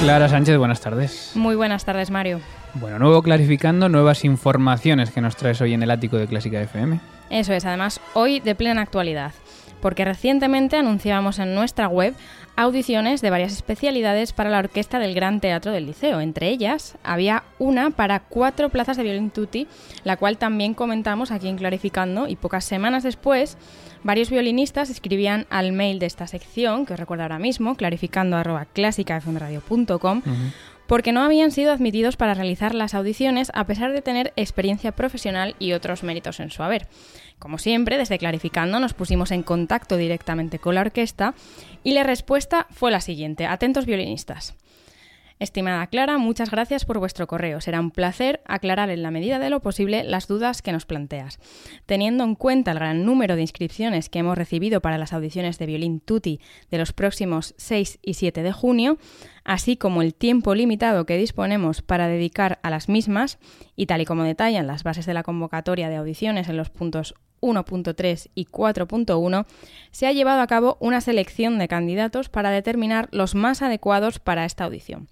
Clara Sánchez, buenas tardes. Muy buenas tardes, Mario. Bueno, nuevo clarificando, nuevas informaciones que nos traes hoy en el ático de Clásica FM. Eso es, además, hoy de plena actualidad, porque recientemente anunciábamos en nuestra web audiciones de varias especialidades para la orquesta del Gran Teatro del Liceo. Entre ellas había una para cuatro plazas de violín tutti, la cual también comentamos aquí en Clarificando, y pocas semanas después varios violinistas escribían al mail de esta sección, que os recuerdo ahora mismo, clarificando arroba porque no habían sido admitidos para realizar las audiciones a pesar de tener experiencia profesional y otros méritos en su haber. Como siempre, desde Clarificando nos pusimos en contacto directamente con la orquesta y la respuesta fue la siguiente. Atentos violinistas. Estimada Clara, muchas gracias por vuestro correo. Será un placer aclarar en la medida de lo posible las dudas que nos planteas. Teniendo en cuenta el gran número de inscripciones que hemos recibido para las audiciones de violín tutti de los próximos 6 y 7 de junio, así como el tiempo limitado que disponemos para dedicar a las mismas, y tal y como detallan las bases de la convocatoria de audiciones en los puntos 1.3 y 4.1, se ha llevado a cabo una selección de candidatos para determinar los más adecuados para esta audición.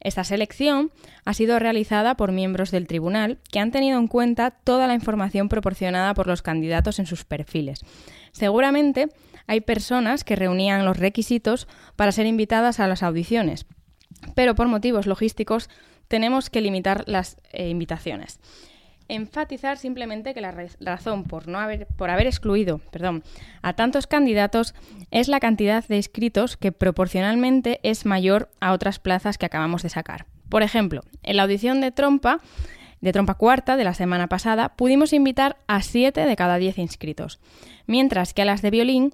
Esta selección ha sido realizada por miembros del tribunal que han tenido en cuenta toda la información proporcionada por los candidatos en sus perfiles. Seguramente hay personas que reunían los requisitos para ser invitadas a las audiciones, pero por motivos logísticos tenemos que limitar las eh, invitaciones enfatizar simplemente que la razón por no haber por haber excluido, perdón, a tantos candidatos es la cantidad de inscritos que proporcionalmente es mayor a otras plazas que acabamos de sacar. Por ejemplo, en la audición de trompa de trompa cuarta de la semana pasada pudimos invitar a 7 de cada 10 inscritos, mientras que a las de violín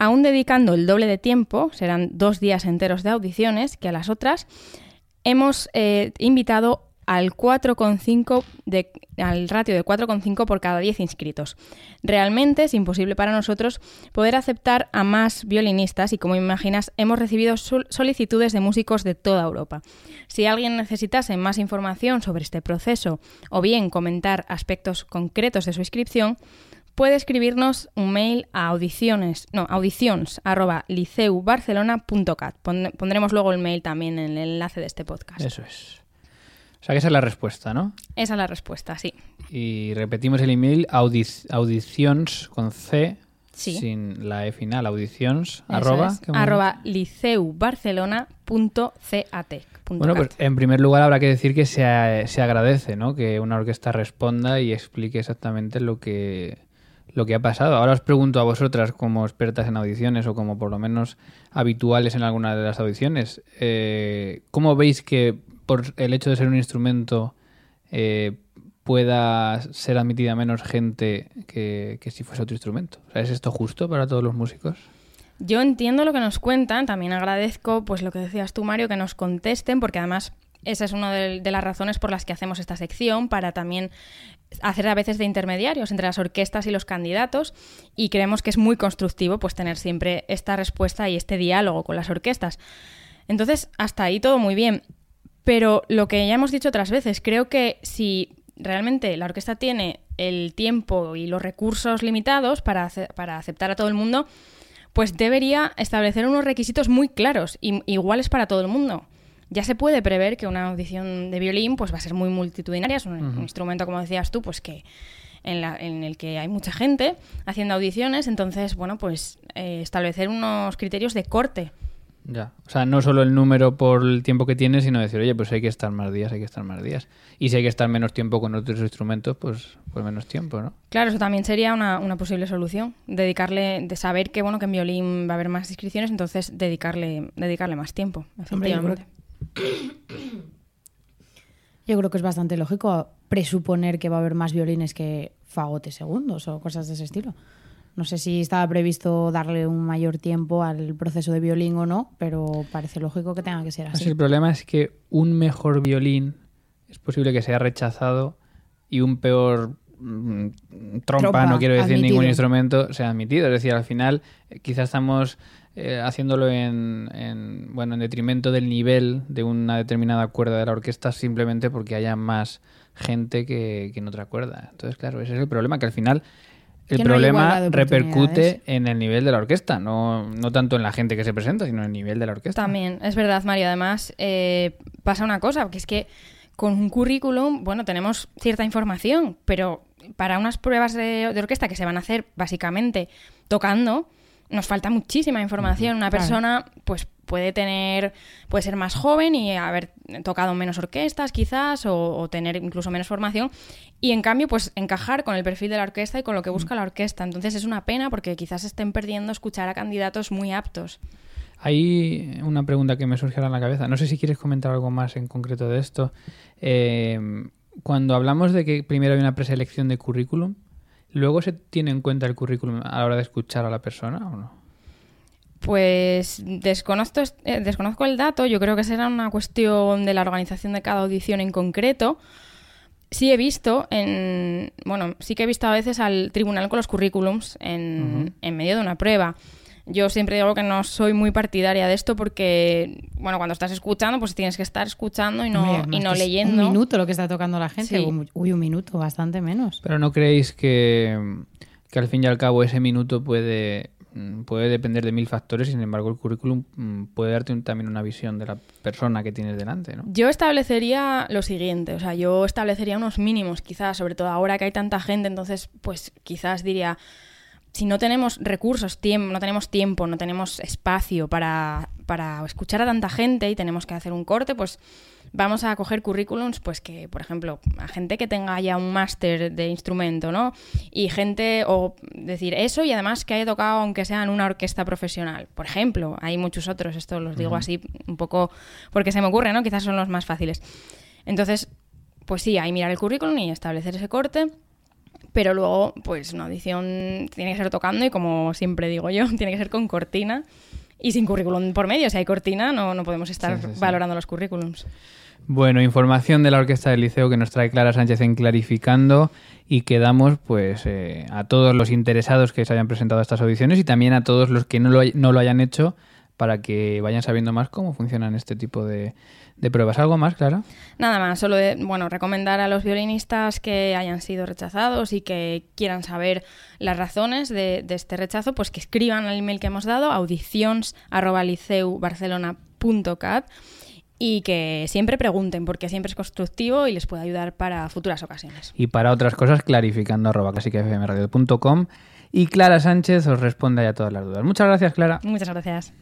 aún dedicando el doble de tiempo, serán dos días enteros de audiciones, que a las otras, hemos eh, invitado al 4,5 al ratio de 4,5 por cada 10 inscritos. Realmente es imposible para nosotros poder aceptar a más violinistas y como imaginas hemos recibido solicitudes de músicos de toda Europa. Si alguien necesitase más información sobre este proceso o bien comentar aspectos concretos de su inscripción, puede escribirnos un mail a audiciones, no, audiciones@liceubarcelona.cat. Pondremos luego el mail también en el enlace de este podcast. Eso es. O sea que esa es la respuesta, ¿no? Esa es la respuesta, sí. Y repetimos el email audiciones con C sin la E final, audiciones arroba, arroba liceubarcelona.cat. Bueno, pues en primer lugar habrá que decir que se, se agradece, ¿no? Que una orquesta responda y explique exactamente lo que lo que ha pasado. Ahora os pregunto a vosotras como expertas en audiciones o como por lo menos habituales en alguna de las audiciones, eh, ¿cómo veis que por el hecho de ser un instrumento eh, pueda ser admitida menos gente que, si fuese otro instrumento. ¿Es esto justo para todos los músicos? Yo entiendo lo que nos cuentan, también agradezco pues lo que decías tú, Mario, que nos contesten, porque además esa es una de, las razones por las que hacemos esta sección, para también hacer a veces de intermediarios entre las orquestas y los candidatos, y creemos que es muy constructivo pues tener siempre esta respuesta y este diálogo con las orquestas. Entonces, hasta ahí todo muy bien. Pero lo que ya hemos dicho otras veces, creo que si realmente la orquesta tiene el tiempo y los recursos limitados para, para aceptar a todo el mundo, pues debería establecer unos requisitos muy claros y iguales para todo el mundo. Ya se puede prever que una audición de violín pues va a ser muy multitudinaria, es un, instrumento, como decías tú, pues que en, la, en, el que hay mucha gente haciendo audiciones, entonces, bueno, pues eh, establecer unos criterios de corte ya. O sea, no solo el número por el tiempo que tiene, sino decir, oye, pues hay que estar más días, hay que estar más días. Y si hay que estar menos tiempo con otros instrumentos, pues, pues menos tiempo, ¿no? Claro, eso también sería una, una posible solución. Dedicarle, de saber que bueno, que en violín va a haber más inscripciones, entonces dedicarle, dedicarle más tiempo, efectivamente. yo creo que es bastante lógico presuponer que va a haber más violines que fagotes segundos o cosas de ese estilo. No sé si estaba previsto darle un mayor tiempo al proceso de violín o no, pero parece lógico que tenga que ser así. el problema es que un mejor violín es posible que sea rechazado y un peor mm, trompa, no quiero decir admitido. ningún instrumento, sea admitido. Es decir, al final eh, quizás estamos eh, haciéndolo en, en, bueno, en detrimento del nivel de una determinada cuerda de la orquesta simplemente porque haya más gente que, que en otra cuerda. Entonces, claro, ese es el problema, que al final el Que problema repercute en el nivel de la orquesta, no, no tanto en la gente que se presenta, sino en el nivel de la orquesta. También, es verdad, Mario. Además, eh, pasa una cosa, que es que con un currículum, bueno, tenemos cierta información, pero para unas pruebas de, de orquesta que se van a hacer básicamente tocando, nos falta muchísima información. Una Claro. persona, pues puede tener, puede ser más joven y haber tocado menos orquestas, quizás, o, o tener incluso menos formación, y en cambio, pues encajar con el perfil de la orquesta y con lo que busca la orquesta. Entonces es una pena porque quizás estén perdiendo escuchar a candidatos muy aptos. Hay una pregunta que me surge ahora en la cabeza. No sé si quieres comentar algo más en concreto de esto. Eh, cuando hablamos de que primero hay una preselección de currículum, ¿luego se tiene en cuenta el currículum a la hora de escuchar a la persona o no? Pues desconozco, eh, desconozco el dato, yo creo que será una cuestión de la organización de cada audición en concreto. Sí he visto, en, bueno, sí que he visto a veces al tribunal con los currículums en, en medio de una prueba. Yo siempre digo que no soy muy partidaria de esto porque, bueno, cuando estás escuchando, pues tienes que estar escuchando y no, Hombre, y no leyendo. Un minuto lo que está tocando la gente. Sí. Uy, un minuto, bastante menos. Pero ¿no creéis que, que al fin y al cabo ese minuto puede, mm, puede depender de mil factores y sin embargo el currículum mm, puede darte un- también una visión de la persona que tienes delante, ¿no? Yo establecería lo siguiente, o sea, yo establecería unos mínimos, quizás, sobre todo ahora que hay tanta gente, entonces, pues quizás diría, si no tenemos recursos, tiempo, no tenemos tiempo, no tenemos espacio para, para escuchar a tanta gente y tenemos que hacer un corte, pues vamos a coger currículums, pues que, por ejemplo, a gente que tenga ya un máster de instrumento, ¿no? Y gente, o decir eso y además que haya tocado, aunque sea en una orquesta profesional. Por ejemplo, hay muchos otros, esto los digo así un poco porque se me ocurre, ¿no? Quizás son los más fáciles. Entonces, pues sí, hay mirar el currículum y establecer ese corte. Pero luego, pues una audición tiene que ser tocando y como siempre digo yo, tiene que ser con cortina y sin currículum por medio. Si hay cortina, no, no podemos estar Sí, sí, sí. valorando los currículums. Bueno, información de la Orquesta del Liceo que nos trae Clara Sánchez en Clarificando y que damos pues, eh, a todos los interesados que se hayan presentado a estas audiciones y también a todos los que no lo, hay- no lo hayan hecho para que vayan sabiendo más cómo funcionan este tipo de, de pruebas. ¿Algo más, Clara? Nada más, solo de, bueno, recomendar a los violinistas que hayan sido rechazados y que quieran saber las razones de, de este rechazo, pues que escriban al email que hemos dado, audicions.liceubarcelona.cat y que siempre pregunten, porque siempre es constructivo y les puede ayudar para futuras ocasiones. Y para otras cosas, clarificando arroba clásicafmradio.com y Clara Sánchez os responde a todas las dudas. Muchas gracias, Clara. Muchas gracias.